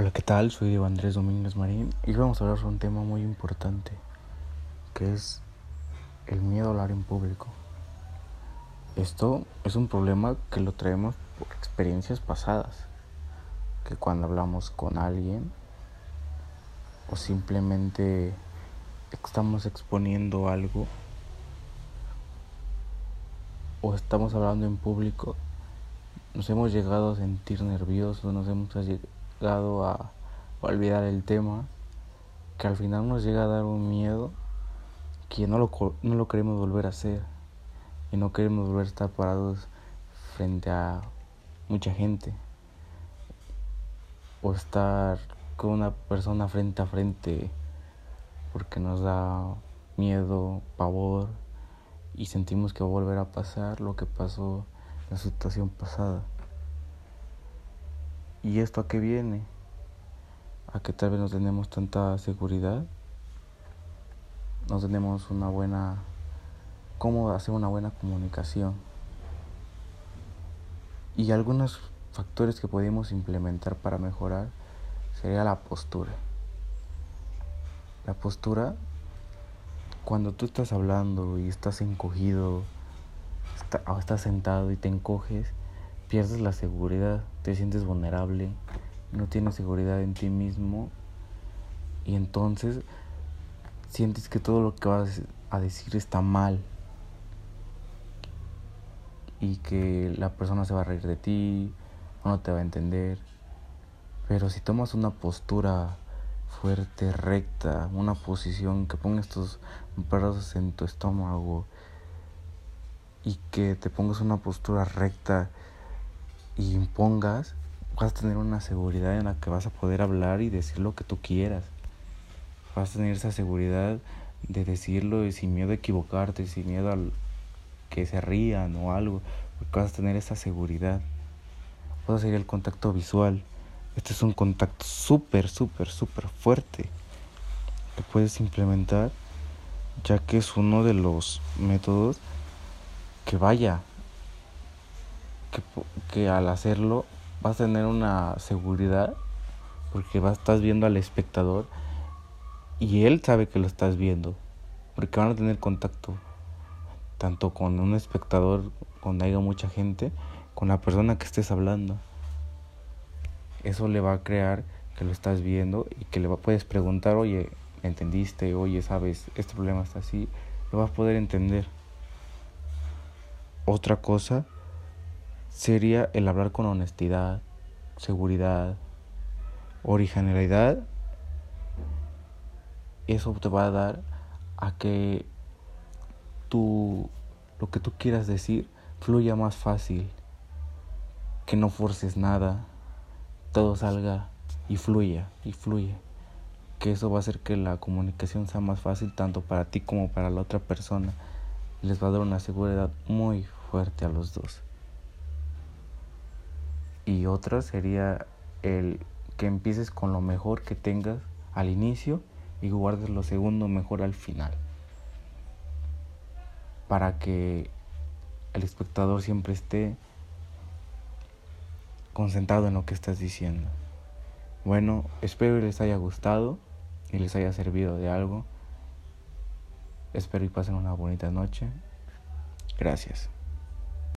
Hola, ¿qué tal? Soy Diego Andrés Domínguez Marín y vamos a hablar sobre un tema muy importante, que es el miedo a hablar en público. Esto es un problema que lo traemos por experiencias pasadas, que cuando hablamos con alguien o simplemente estamos exponiendo algo o estamos hablando en público, nos hemos llegado a sentir nerviosos, nos hemos llegado a olvidar el tema, que al final nos llega a dar un miedo que no lo, no lo queremos volver a hacer y no queremos volver a estar parados frente a mucha gente o estar con una persona frente a frente porque nos da miedo, pavor y sentimos que va a volver a pasar lo que pasó en la situación pasada. ¿Y esto a qué viene? A que tal vez no tenemos tanta seguridad, no tenemos una buena, cómo hacer una buena comunicación. Y algunos factores que podemos implementar para mejorar sería la postura. La postura, cuando tú estás hablando y estás encogido, o estás sentado y te encoges, pierdes la seguridad, te sientes vulnerable, no tienes seguridad en ti mismo y entonces sientes que todo lo que vas a decir está mal y que la persona se va a reír de ti o no te va a entender. Pero si tomas una postura fuerte, recta, una posición que pongas tus brazos en tu estómago y que te pongas una postura recta y impongas, vas a tener una seguridad en la que vas a poder hablar y decir lo que tú quieras. Vas a tener esa seguridad de decirlo y sin miedo a equivocarte, sin miedo a que se rían o algo, porque vas a tener esa seguridad. Vas a seguir el contacto visual. Este es un contacto súper, súper, súper fuerte que puedes implementar, ya que es uno de los métodos que vaya, que, que al hacerlo vas a tener una seguridad porque vas, estás viendo al espectador y él sabe que lo estás viendo porque van a tener contacto tanto con un espectador cuando haya mucha gente con la persona que estés hablando. Eso le va a crear que lo estás viendo y que le puedes preguntar oye entendiste oye sabes este problema está así lo vas a poder entender. Otra cosa sería el hablar con honestidad, seguridad, originalidad. Eso te va a dar a que tú, lo que tú quieras decir fluya más fácil, que no forces nada, todo salga y fluya, y fluya. Que eso va a hacer que la comunicación sea más fácil tanto para ti como para la otra persona. Les va a dar una seguridad muy fuerte a los dos y otra sería el que empieces con lo mejor que tengas al inicio y guardes lo segundo mejor al final. Para que el espectador siempre esté concentrado en lo que estás diciendo. Bueno, espero que les haya gustado y les haya servido de algo. Espero y pasen una bonita noche. Gracias.